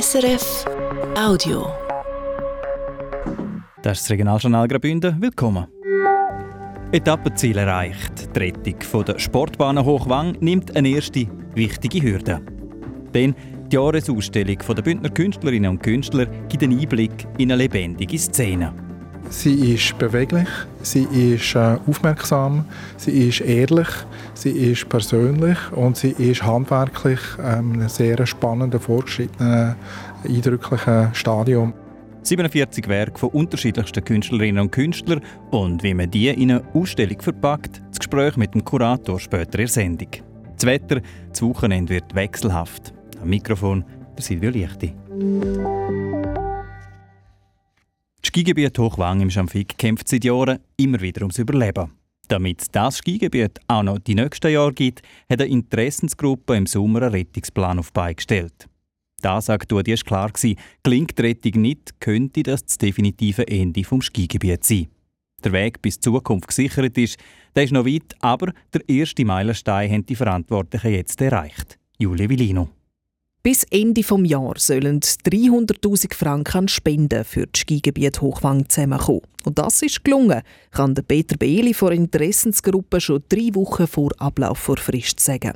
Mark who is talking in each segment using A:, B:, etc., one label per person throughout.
A: SRF Audio.
B: Das ist das Regionaljournal Graubünden. Willkommen. Etappenziel erreicht. Die Rettung der Sportbahn Hochwang nimmt eine erste wichtige Hürde. Denn die Jahresausstellung der Bündner Künstlerinnen und Künstler gibt einen Einblick in eine lebendige Szene.
C: Sie ist beweglich, sie ist äh, aufmerksam, sie ist ehrlich, sie ist persönlich und sie ist handwerklich ähm, in einem sehr spannenden, fortgeschrittenen, eindrücklichen Stadium.
B: 47 Werke von unterschiedlichsten Künstlerinnen und Künstlern und wie man die in eine Ausstellung verpackt, das Gespräch mit dem Kurator später in der Sendung. Das Wetter, das Wochenende wird wechselhaft. Am Mikrofon der Silvio Lichti. Das Skigebiet Hochwang im Schamfik kämpft seit Jahren immer wieder ums Überleben. Damit das Skigebiet auch noch die nächsten Jahre gibt, hat eine Interessensgruppe im Sommer einen Rettungsplan auf die gestellt. Da sagt du, dir ist klar gewesen, gelingt die Rettung nicht, könnte das das definitive Ende vom Skigebiet sein. Der Weg bis zur Zukunft gesichert ist, der ist noch weit, aber der erste Meilenstein haben die Verantwortlichen jetzt erreicht. Julie Villino.
D: Bis Ende des Jahres sollen 300.000 Franken an Spenden für das Skigebiet Hochwang zusammenkommen. Und das ist gelungen, kann der Peter Behli von der Interessensgruppe schon drei Wochen vor Ablauf vor Frist sagen.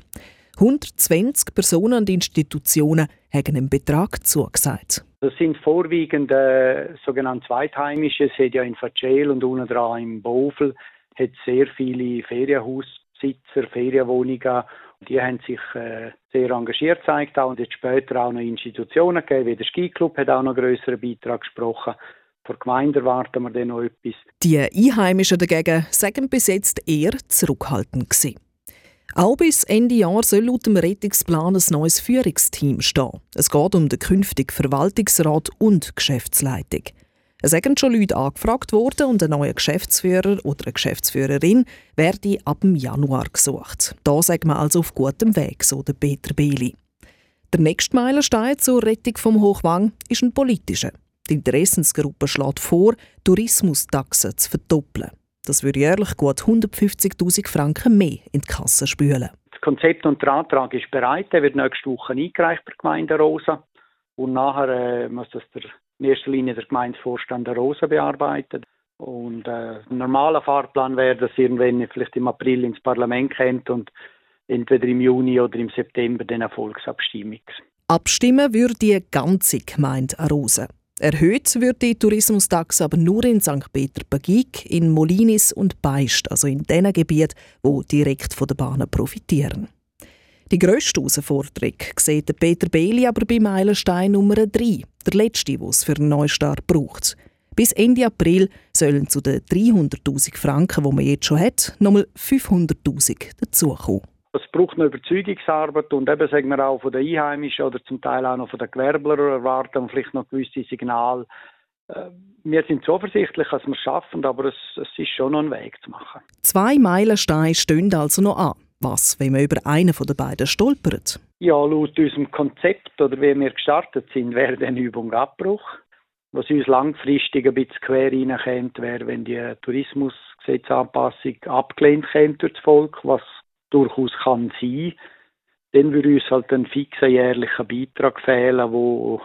D: 120 Personen und Institutionen haben einen Betrag zugesagt.
E: Das sind vorwiegend äh, sogenannte Zweitheimische. Es hat ja in Vercel und unten dran im Bovel hat sehr viele Ferienhausbesitzer, Ferienwohnungen die haben sich äh, sehr engagiert gezeigt und jetzt später auch noch Institutionen gegeben, wie der Skiclub hat auch noch einen grösseren Beitrag gesprochen. Von der Gemeinde erwarten wir dann noch etwas.
D: Die Einheimischen dagegen sagen bis jetzt eher zurückhaltend gewesen. Auch bis Ende Jahr soll laut dem Rettungsplan ein neues Führungsteam stehen. Es geht um den künftigen Verwaltungsrat und Geschäftsleitung. Es sind schon Leute angefragt worden und ein neuer Geschäftsführer oder eine Geschäftsführerin werde ab dem Januar gesucht. Da sagt man also auf gutem Weg, so der Peter Behli. Der nächste Meilenstein zur Rettung vom Hochwang ist ein politischer. Die Interessensgruppe schlägt vor, Tourismustaxen zu verdoppeln. Das würde jährlich gut 150.000 Franken mehr in die Kasse spülen.
E: Das Konzept und der Antrag ist bereit. Der wird nächste Woche eingereicht bei der Gemeinde Rosa. Und nachher äh, muss das der in erster Linie der Gemeindevorstand der Rosa bearbeitet. Und äh, ein normaler Fahrplan wäre, dass irgendwann vielleicht im April ins Parlament kommt und entweder im Juni oder im September dann eine Volksabstimmung.
D: Abstimmen würde die ganze Gemeinde Arosa. Erhöht wird die Tourismustaxe aber nur in St. Peter-Pagik, in Molinis und Beist, also in den Gebieten, wo direkt von der Bahnen profitieren. Die grösste Herausforderung sieht Peter Behli aber bei Meilenstein Nummer 3, der letzte, den es für einen Neustart braucht. Bis Ende April sollen zu den 300.000 Franken, die man jetzt schon hat, nochmal 500.000 dazukommen.
E: Es braucht eine Überzeugungsarbeit und eben sagen wir auch von den Einheimischen oder zum Teil auch noch von den Gewerblern erwarten und vielleicht noch gewisse Signale. Äh, wir sind zuversichtlich, dass wir es schaffen, aber es, es ist schon noch ein Weg zu machen.
D: Zwei Meilensteine stehen also noch an. Was, wenn man über einen von den beiden stolpert?
E: Ja, laut unserem Konzept oder wie wir gestartet sind, wäre eine Übung Abbruch. Was uns langfristig ein bisschen quer reinkommt, wäre, wenn die Tourismusgesetzanpassung abgelehnt käme durch das Volk, was durchaus kann sein. Dann würde uns halt ein fixer jährlicher Beitrag fehlen, wo,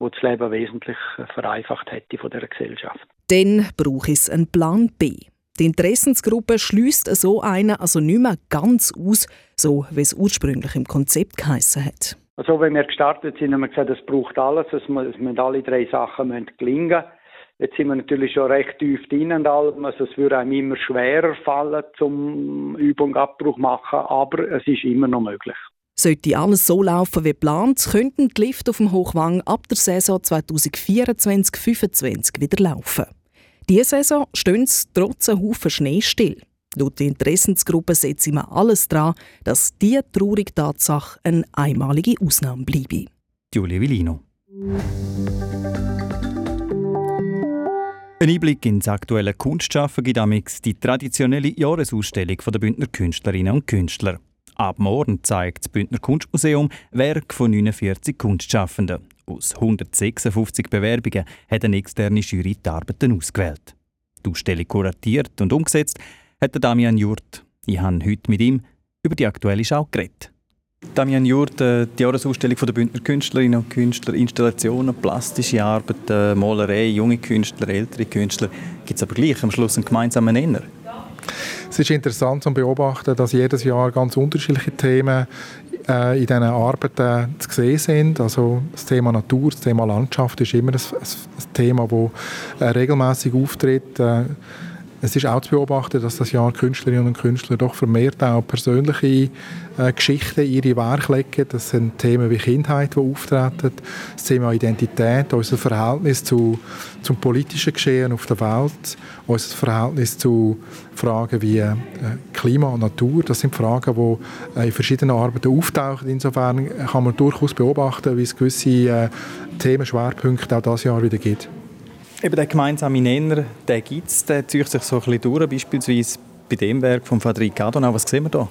E: wo das Leben wesentlich vereinfacht hätte von der Gesellschaft.
D: Dann braucht es einen Plan B. Die Interessensgruppe schließt so einen also nicht mehr ganz aus, so wie es ursprünglich im Konzept geheissen hat.
E: Also wenn wir gestartet sind, haben wir gesagt, es braucht alles, es müssen alle drei Sachen müssen gelingen. Jetzt sind wir natürlich schon recht tief drin und allem, also es würde einem immer schwerer fallen, zum Übung Abbruch machen, aber es ist immer noch möglich.
D: Sollte alles so laufen wie geplant, könnten die Lifte auf dem Hochwang ab der Saison 2024-2025 wieder laufen. Diese Saison stehen sie trotz einem Haufen Schnee still. Laut der Interessensgruppe setzen wir alles daran, dass diese traurige Tatsache eine einmalige Ausnahme bleibe.
B: Giulia Villino. Ein Einblick ins aktuelle Kunstschaffen gibt amix die traditionelle Jahresausstellung der Bündner Künstlerinnen und Künstler. Ab morgen zeigt das Bündner Kunstmuseum Werk von 49 Kunstschaffenden. Aus 156 Bewerbungen hat eine externe Jury die Arbeiten ausgewählt. Die Ausstellung kuratiert und umgesetzt hat Damian Jurt. Ich habe heute mit ihm über die aktuelle Schau geredet. Damian Jurt, äh, die Jahresausstellung der Bündner Künstlerinnen und Künstler, Installationen, plastische Arbeiten, Malerei, junge Künstler, ältere Künstler. Gibt es aber gleich am Schluss einen gemeinsamen Nenner?
C: Es ist interessant zu beobachten, dass jedes Jahr ganz unterschiedliche Themen äh, in diesen Arbeiten zu sehen sind. Also das Thema Natur, das Thema Landschaft ist immer ein, ein, Thema, das äh, regelmäßig auftritt. Äh, es ist auch zu beobachten, dass das Jahr Künstlerinnen und Künstler doch vermehrt auch persönliche äh, Geschichten in ihre Werke legen. Das sind Themen wie Kindheit, die auftreten, das Thema Identität, unser Verhältnis zu, zum politischen Geschehen auf der Welt, unser Verhältnis zu Fragen wie äh, Klima und Natur. Das sind Fragen, die äh, in verschiedenen Arbeiten auftauchen. Insofern kann man durchaus beobachten, wie es gewisse äh, Themenschwerpunkte auch dieses Jahr wieder gibt.
B: Eben der gemeinsame Nenner, den gibt es, der zieht sich so ein bisschen durch, beispielsweise bei dem Werk von Fadrik Adonau. Was sehen wir da?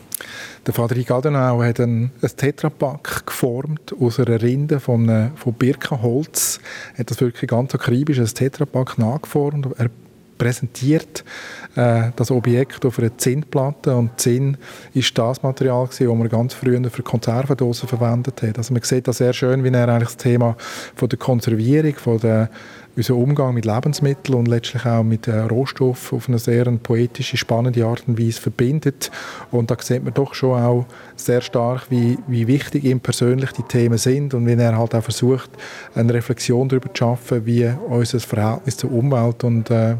C: Der Fadrik Adonau hat ein, ein Tetrapack geformt aus einer Rinde von, von Birkenholz. Er hat das wirklich ganz akribisch als Tetrapack nachgeformt. Er präsentiert äh, das Objekt auf einer Zinnplatte und Zinn ist das Material das man ganz früher für Konservendosen verwendet hat. Also man sieht das sehr schön, wie er eigentlich das Thema von der Konservierung, von der unseren Umgang mit Lebensmitteln und letztlich auch mit äh, Rohstoffen auf eine sehr poetische, spannende Art und Weise verbindet. Und da sieht man doch schon auch sehr stark, wie, wie wichtig ihm persönlich die Themen sind und wie er halt auch versucht, eine Reflexion darüber zu schaffen, wie unser Verhältnis zur Umwelt und äh,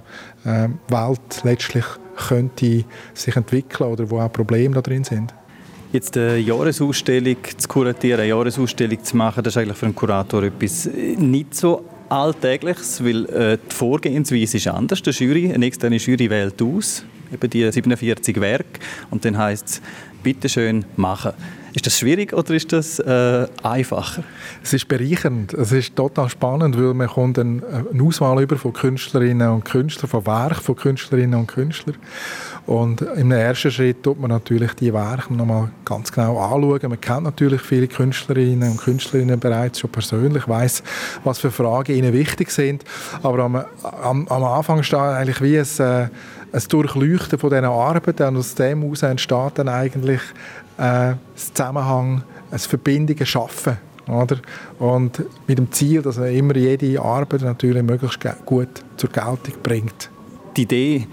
C: äh, Welt letztlich könnte sich entwickeln oder wo auch Probleme da drin sind.
B: Jetzt eine Jahresausstellung zu kuratieren, eine Jahresausstellung zu machen, das ist eigentlich für einen Kurator etwas nicht so Alltägliches, weil äh, die Vorgehensweise ist anders. Die Jury, eine externe Jury wählt aus, eben die 47 Werke, und dann heißt es, bitte schön machen. Ist das schwierig oder ist das äh, einfacher?
C: Es ist bereichernd. Es ist total spannend, weil man kommt eine, eine Auswahl über von Künstlerinnen und Künstlern, von Werken von Künstlerinnen und Künstlern. Und im ersten Schritt tut man natürlich die Werke nochmal ganz genau anschauen. Man kennt natürlich viele Künstlerinnen und Künstlerinnen bereits schon persönlich, weiß, was für Fragen ihnen wichtig sind. Aber am, am, am Anfang steht eigentlich wie ein, äh, ein Durchleuchten von diesen Arbeiten und aus dem heraus entsteht dann eigentlich äh, Zusammenhang, ein Verbindungen schaffen. Oder? Und mit dem Ziel, dass er immer jede Arbeit natürlich möglichst gut zur Geltung bringt.
B: Die Idee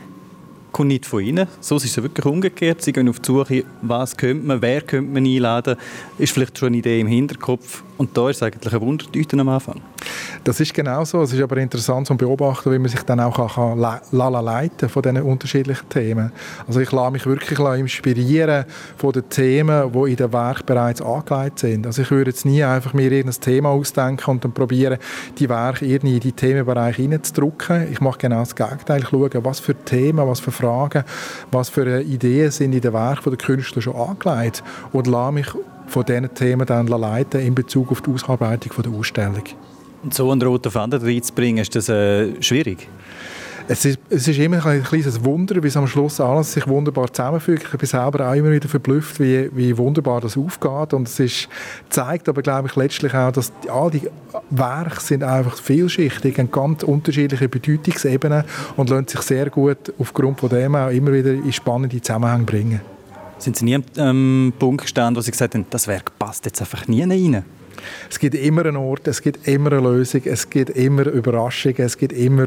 B: kommt nicht von Ihnen. So ist es wirklich umgekehrt. Sie gehen auf die Suche, was könnte man, wer könnte man einladen. Ist vielleicht schon eine Idee im Hinterkopf. Und da ist es eigentlich ein Wundertüte am Anfang.
C: Das ist genau so. Es ist aber interessant zu beobachten, wie man sich dann auch kann, kann leiten von diesen unterschiedlichen Themen. Also ich lasse mich wirklich inspirieren von den Themen, die in dem Werk bereits angelegt sind. Also ich würde jetzt nie einfach mir irgendein Thema ausdenken und dann probieren, die Werke irgendwie in die Themenbereiche hineinzudrücken. Ich mache genau das Gegenteil. Ich schaue, was für Themen, was für Fragen, was für Ideen sind in den Werken der Künstler schon angelegt und lasse mich von diesen Themen dann leiten in Bezug auf die Ausarbeitung der Ausstellung.
B: Und so einen roten Faden reinzubringen, ist das äh, schwierig?
C: Es ist, es ist immer ein kleines Wunder, wie es am Schluss alles sich wunderbar zusammenfügt. Ich bin selber auch immer wieder verblüfft, wie, wie wunderbar das aufgeht. Und es ist, zeigt aber, glaube ich, letztlich auch, dass all die Werke sind einfach vielschichtig, haben ganz unterschiedliche Bedeutungsebenen und lassen sich sehr gut aufgrund von dem auch immer wieder in spannende Zusammenhänge bringen.
B: Sind Sie nie am ähm, Punkt gestanden, wo Sie gesagt haben, das Werk passt jetzt einfach nie rein?
C: Es gibt immer einen Ort, es gibt immer eine Lösung, es gibt immer Überraschungen, es gibt immer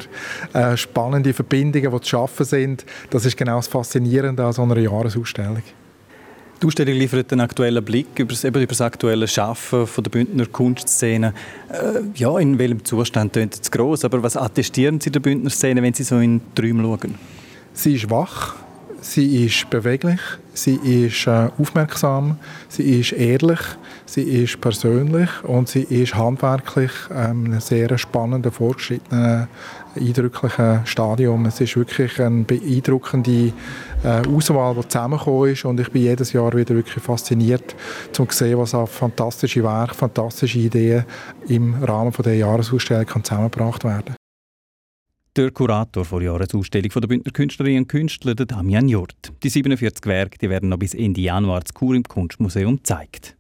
C: äh, spannende Verbindungen, die zu schaffen sind. Das ist genau das Faszinierende an so einer Jahresausstellung.
B: Die Ausstellung liefert einen aktuellen Blick über das, über das aktuelle Schaffen von der Bündner Kunstszene. Äh, ja, in welchem Zustand klingt es groß, aber was attestieren Sie der Bündner Szene, wenn Sie so in die Räume schauen?
C: Sie ist wach, sie ist beweglich, sie ist äh, aufmerksam, sie ist ehrlich, sie ist persönlich und sie ist handwerklich ähm, ein sehr spannender, fortgeschrittener, eindrücklicher Stadium. Es ist wirklich eine beeindruckende äh, Auswahl, die zusammengekommen ist und ich bin jedes Jahr wieder wirklich fasziniert, um zu sehen, was auf fantastische Werke, fantastische Ideen im Rahmen der Jahresausstellung zusammengebracht werden
B: der Kurator der Jahresausstellung der Bündner Künstlerinnen und Künstler, der Damian Jurt. Die 47 Werke die werden noch bis Ende Januar zu Kur im Kunstmuseum gezeigt.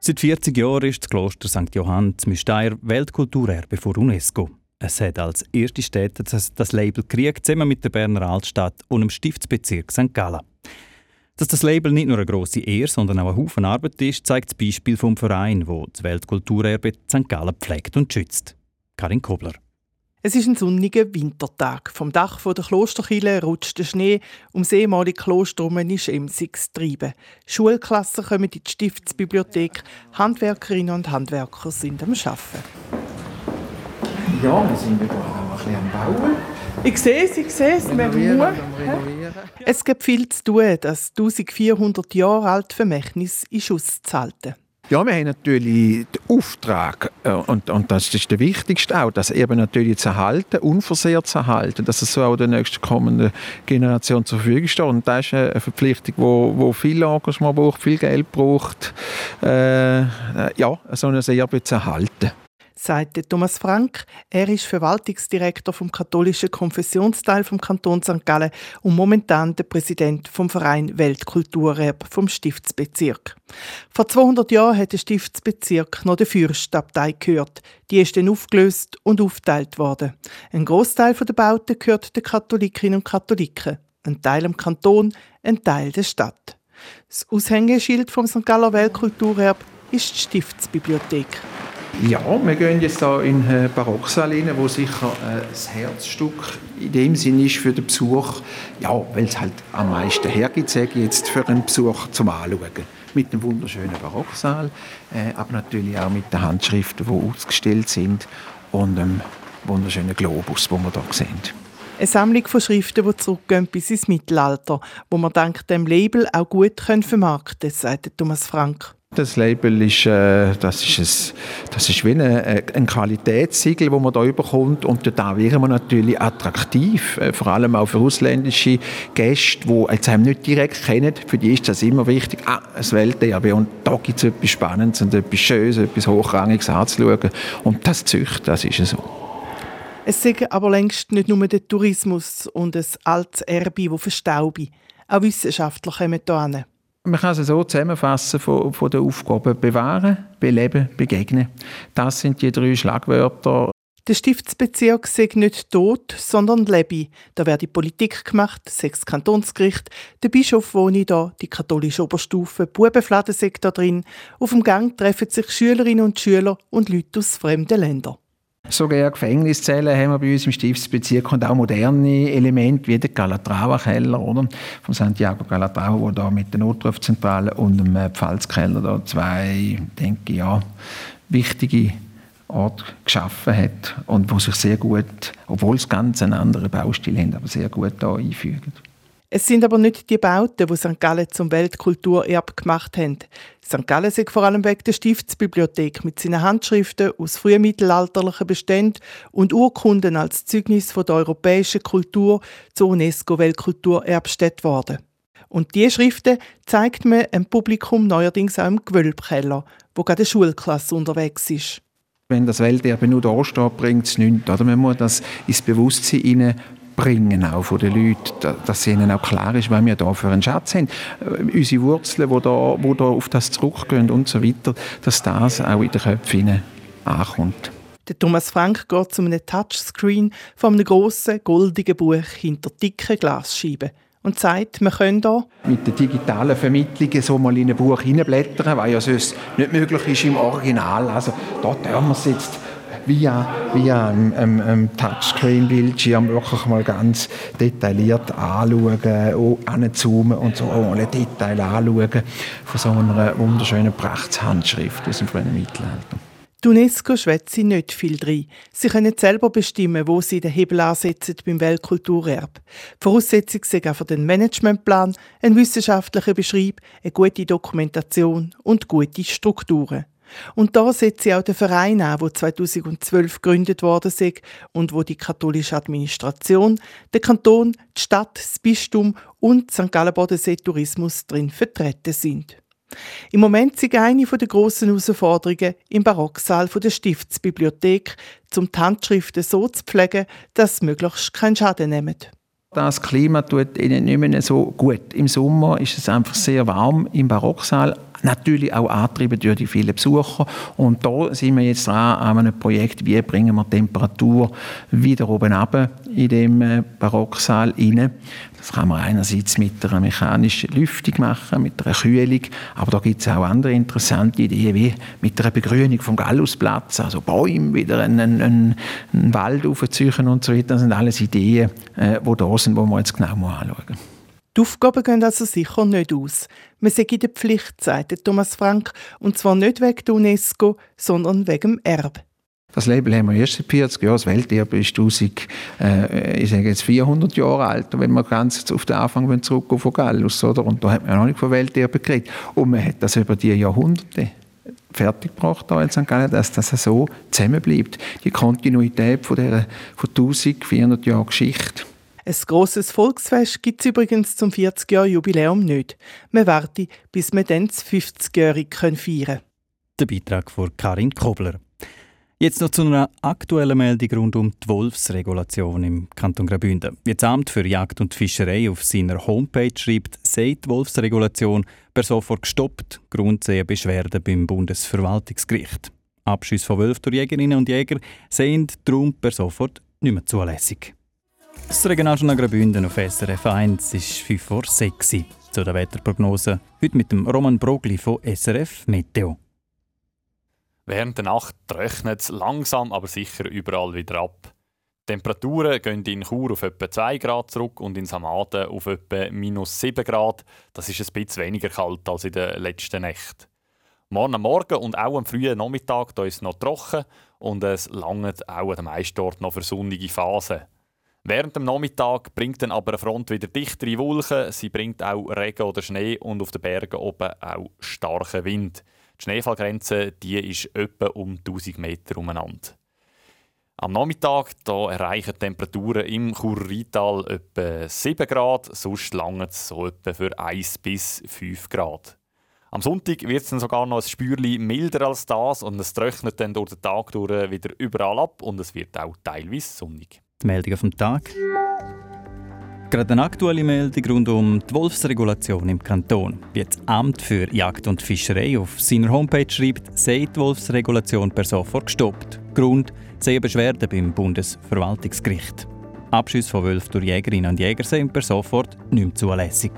B: Seit 40 Jahren ist das Kloster St. Johann zu Müsteier Weltkulturerbe von UNESCO. Es hat als erste Städte das, das Label gekriegt, zusammen mit der Berner Altstadt und dem Stiftsbezirk St. Gallen. Dass das Label nicht nur eine grosse Ehre, sondern auch ein Haufen Arbeit ist, zeigt das Beispiel vom Verein, wo das Weltkulturerbe St. Gallen pflegt und schützt. Karin Kobler.
F: Es ist ein sonniger Wintertag. Vom Dach der Klosterkille rutscht der Schnee, ums ehemalige Kloster um ist emsiges Treiben. Schulklassen kommen in die Stiftsbibliothek, Handwerkerinnen und Handwerker sind am Arbeiten.
G: Ja, wir sind gerade auch ein bisschen am Bauen.
F: Ich sehe es, ich sehe es.
G: Renovieren,
F: Es gibt viel zu tun, das 1400 Jahre alte Vermächtnis in Schuss zu halten.
G: Ja, wir haben natürlich den Auftrag, äh, und, und das ist der wichtigste auch, das eben natürlich zu erhalten, unversehrt zu erhalten, dass es so auch der nächsten kommenden Generation zur Verfügung steht. Und das ist eine Verpflichtung, wo, wo viel Engagement braucht, viel Geld braucht, äh, ja, so ein Erbe zu erhalten
F: sagt Thomas Frank. Er ist Verwaltungsdirektor vom katholischen Konfessionsteil vom Kanton St. Gallen und momentan der Präsident vom Verein Weltkulturerb vom Stiftsbezirk. Vor 200 Jahren hat der Stiftsbezirk noch der Fürstabtei gehört. Die ist dann aufgelöst und aufgeteilt worden. Ein Großteil der Bauten gehört den Katholikinnen und Katholiken, ein Teil dem Kanton, ein Teil der Stadt. Das Aushängeschild vom St. Galler Weltkulturerb ist die Stiftsbibliothek.
G: Ja, wir gehen jetzt hier in den Barocksaal rein, wo sicher äh, das Herzstück in dem Sinn ist für den Besuch, ja, weil es halt am meisten hergibt, sage ich jetzt, für einen Besuch zum Anschauen. Mit dem wunderschönen Barocksaal, äh, aber natürlich auch mit den Handschriften, die ausgestellt sind und dem wunderschönen Globus, den wir hier sehen.
F: Eine Sammlung von Schriften, die zurückgehen bis ins Mittelalter, wo man dank dem Label auch gut vermarkten können, sagt Thomas Frank.
G: Das Label ist, äh, das ist, ein, das ist wie eine, ein Qualitätssiegel, das man da überkommt und da wären wir natürlich attraktiv, äh, vor allem auch für ausländische Gäste, die jetzt nicht direkt kennen. Für die ist das immer wichtig, ah, ein Welterbe und da gibt es etwas Spannendes und etwas Schönes, etwas Hochrangiges anzuschauen und das züchtet, das ist so.
F: Es ist aber längst nicht nur der Tourismus und ein altes Erbe, das verstaubt. Auch Wissenschaftler kommen hier hin.
G: Man kann es so zusammenfassen von, von den Aufgaben bewahren, beleben, begegnen. Das sind die drei Schlagwörter.
F: Der Stiftsbezirk sei nicht tot, sondern lebe. Da werde Politik gemacht, sechs Kantonsgericht, der Bischof wohne da, die katholische Oberstufe, Bubenfladen sei da drin. Auf dem Gang treffen sich Schülerinnen und Schüler und Leute aus fremden Ländern.
G: Sogar Gefängniszellen haben wir bei uns im Stiftsbezirk und auch moderne Elemente wie der Calatrava-Keller oder? von Santiago Calatrava, wo da mit der Notrufzentrale und dem äh, Pfalzkeller da zwei, denke ich, ja, wichtige Orte geschaffen hat und wo sich sehr gut, obwohl es ganz einen anderen Baustil haben, aber sehr gut da einfügen.
F: Es sind aber nicht die Bauten, die St. Gallen zum Weltkulturerbe gemacht haben. St. Gallen ist vor allem wegen der Stiftsbibliothek mit seinen Handschriften aus frühmittelalterlichen Beständen und Urkunden als Zeugnis von der europäischen Kultur zur UNESCO-Weltkulturerbstätte worden. Und diese Schriften zeigt man dem Publikum neuerdings auch im Gewölbkeller, wo gerade eine Schulklasse unterwegs ist.
G: Wenn das Welterbe nur da steht, bringt es nichts. Man muss das ins Bewusstsein bringen auch von den Leuten, dass ihnen auch klar ist, was wir da für einen Schatz haben. Äh, unsere Wurzeln, die da, wo da auf das zurückgehen und so weiter, dass das auch in den Köpfen ankommt.
F: Der Thomas Frank geht zu einem Touchscreen von einem grossen, goldigen Buch hinter dicken Glasscheiben und sagt, wir können da
G: mit der digitalen Vermittlung so mal in ein Buch hineinblättern, weil ja sonst nicht möglich ist im Original. Also da dürfen wir es jetzt via, via einem, einem, einem Touchscreen-Bildschirm wirklich mal ganz detailliert anschauen, anzoomen und so mal ein Detail anschauen von so einer wunderschönen Prachtshandschrift aus dem frühen Mittelalter.
F: Die UNESCO schwätzt nicht viel drin. Sie können selber bestimmen, wo sie den Hebel ansetzen beim Weltkulturerbe. Voraussetzung sind für den Managementplan, ein wissenschaftlicher Beschrieb, eine gute Dokumentation und gute Strukturen. Und da setzt sie auch den Verein an, der 2012 gegründet worden ist und wo die katholische Administration, der Kanton, die Stadt, das Bistum und St. Gallen-Bodensee Tourismus drin vertreten sind. Im Moment sind eine der grossen Herausforderungen im Barocksaal der Stiftsbibliothek, um die Handschriften so zu pflegen, dass sie möglichst keinen Schaden nehmen.
G: Das Klima tut ihnen nicht mehr so gut. Im Sommer ist es einfach sehr warm im Barocksaal Natürlich auch angetrieben durch die vielen Besucher. Und da sind wir jetzt dran an einem Projekt, wie bringen wir Temperatur wieder oben runter in dem äh, Barocksaal rein. Das kann man einerseits mit einer mechanischen Lüftung machen, mit einer Kühlung, aber da gibt es auch andere interessante Ideen, wie mit einer Begrünung vom Gallusplatz, also Bäume, wieder einen, einen, einen Wald aufziehen und so weiter. Das sind alles Ideen, äh, die da sind, die wir jetzt genau anschauen müssen.
F: Die Aufgaben gehen also sicher nicht aus. Wir sind in der Pflicht, sagt Thomas Frank, und zwar nicht wegen der UNESCO, sondern wegen dem Erbe.
G: Das Label haben wir erst seit 40 Jahren. Das Welterbe ist 1000, äh, ich sage jetzt 400 Jahre alt. wenn wir ganz auf den Anfang zurückgehen von Gallus, oder? Und da hat man noch nicht von Welterbe geredet. Und man hat das über die Jahrhunderte fertiggebracht da dass das so zusammenbleibt. Die Kontinuität von dieser von 1400 Jahren Geschichte.
F: Ein grosses Volksfest gibt es übrigens zum 40-Jahr-Jubiläum nicht. Man warte, bis wir dann das 50-Jährige feiern können.
B: Der Beitrag von Karin Kobler. Jetzt noch zu einer aktuellen Meldung rund um die Wolfsregulation im Kanton Graubünden. Wie das Amt für Jagd und Fischerei auf seiner Homepage schreibt, sei die Wolfsregulation per sofort gestoppt. Grund Beschwerden beim Bundesverwaltungsgericht. Abschüsse von Wölfen durch Jägerinnen und Jäger sind darum per sofort nicht mehr zulässig. Das Regionaljournal Graubünden auf SRF 1 ist 5 vor 6 Zu der Wetterprognose heute mit dem Roman Brogli von SRF Meteo.
H: Während der Nacht trocknet es langsam, aber sicher überall wieder ab. Die Temperaturen gehen in Chur auf etwa 2 Grad zurück und in Samaden auf etwa minus 7 Grad. Das ist ein bisschen weniger kalt als in den letzten Nächten. Morgen Morgen und auch am frühen Nachmittag ist es noch trocken und es langt auch an den meisten Orten noch für sonnige Phasen. Während dem Nachmittag bringt dann aber eine Front wieder dichtere Wolken. Sie bringt auch Regen oder Schnee und auf den Bergen oben auch starken Wind. Die Schneefallgrenze die ist etwa um 1000 Meter umeinander. Am Nachmittag da erreichen Temperaturen im Churrital etwa 7 Grad, sonst lange es so etwa für 1 bis 5 Grad. Am Sonntag wird es dann sogar noch ein Spürchen milder als das und es trocknet dann durch den Tag durch wieder überall ab und es wird auch teilweise sonnig.
B: Die Meldung vom Tag. Gerade eine aktuelle Meldung rund um die Wolfsregulation im Kanton. Wie das Amt für Jagd und Fischerei auf seiner Homepage schreibt, sei die Wolfsregulation per sofort gestoppt. Grund sei Beschwerden beim Bundesverwaltungsgericht. Abschüsse von Wölfen durch Jägerinnen und Jäger sind per sofort nicht mehr zulässig.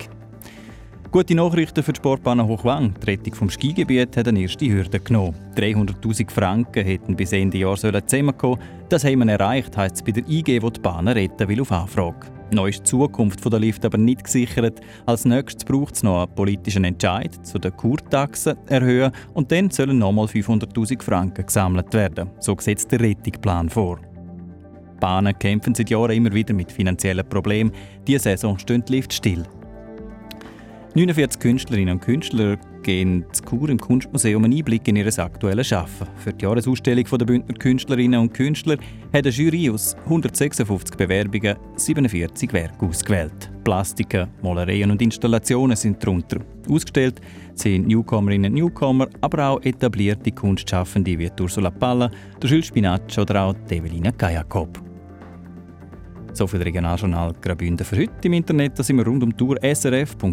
B: Gute Nachrichten für die Sportbahn Hochwang. Die Rettung vom Skigebiet hat eine erste Hürde genommen. 300'000 Franken hätten bis Ende Jahr zusammenkommen Das haben wir erreicht, heisst es bei der IG, die die Bahn retten will, auf Anfrage. Noch ist die Zukunft der Lift aber nicht gesichert. Als nächstes braucht es noch einen politischen Entscheid zu den Kurtaxen erhöhen und dann sollen nochmal 500'000 Franken gesammelt werden. So sieht der Rettungsplan vor. Bahnen kämpfen seit Jahren immer wieder mit finanziellen Problemen. Diese Saison stehen die Lift still. 49 Künstlerinnen und Künstler geben zu Kur im Kunstmuseum einen Einblick in ihr aktuelles Arbeiten. Für die Jahresausstellung der Bündner Künstlerinnen und Künstler hat eine Jury aus 156 Bewerbungen 47 Werke ausgewählt. Plastiken, Malereien und Installationen sind darunter. Ausgestellt sind Newcomerinnen und Newcomer, aber auch etablierte Kunstschaffende wie Ursula Palla, Jules Spinacci oder auch Evelina Kajakop. So viel Regionaljournal Graubünden für heute im Internet. Da sind wir rund um Tour srf.ch-audio.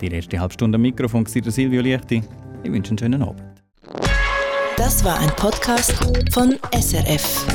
B: Die letzte Halbstunde am Mikrofon war Silvio Liechti. Ich wünsche einen schönen Abend.
A: Das war ein Podcast von SRF.